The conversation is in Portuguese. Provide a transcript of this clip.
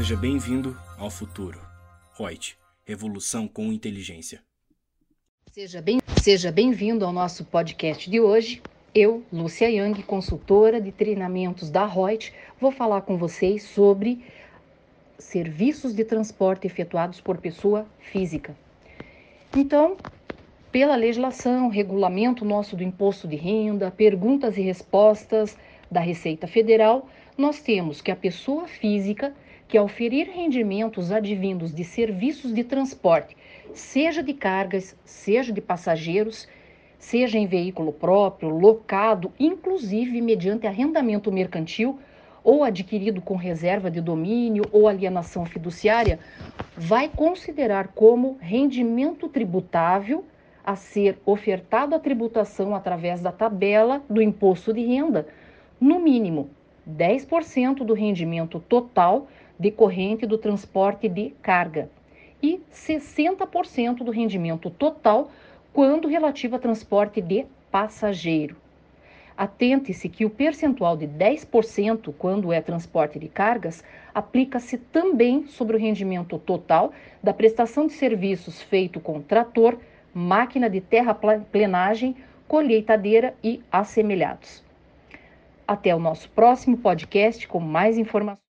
Seja bem-vindo ao futuro. Reut, revolução com inteligência. Seja bem, seja bem-vindo ao nosso podcast de hoje. Eu, Lúcia Yang, consultora de treinamentos da Reut, vou falar com vocês sobre serviços de transporte efetuados por pessoa física. Então, pela legislação, regulamento nosso do imposto de renda, perguntas e respostas da Receita Federal, nós temos que a pessoa física que ao ferir rendimentos advindos de serviços de transporte, seja de cargas, seja de passageiros, seja em veículo próprio, locado, inclusive mediante arrendamento mercantil ou adquirido com reserva de domínio ou alienação fiduciária, vai considerar como rendimento tributável a ser ofertado à tributação através da tabela do imposto de renda, no mínimo 10% do rendimento total decorrente do transporte de carga e 60% do rendimento total quando relativo a transporte de passageiro. Atente-se que o percentual de 10% quando é transporte de cargas aplica-se também sobre o rendimento total da prestação de serviços feito com trator, máquina de terraplenagem, colheitadeira e assemelhados. Até o nosso próximo podcast com mais informações.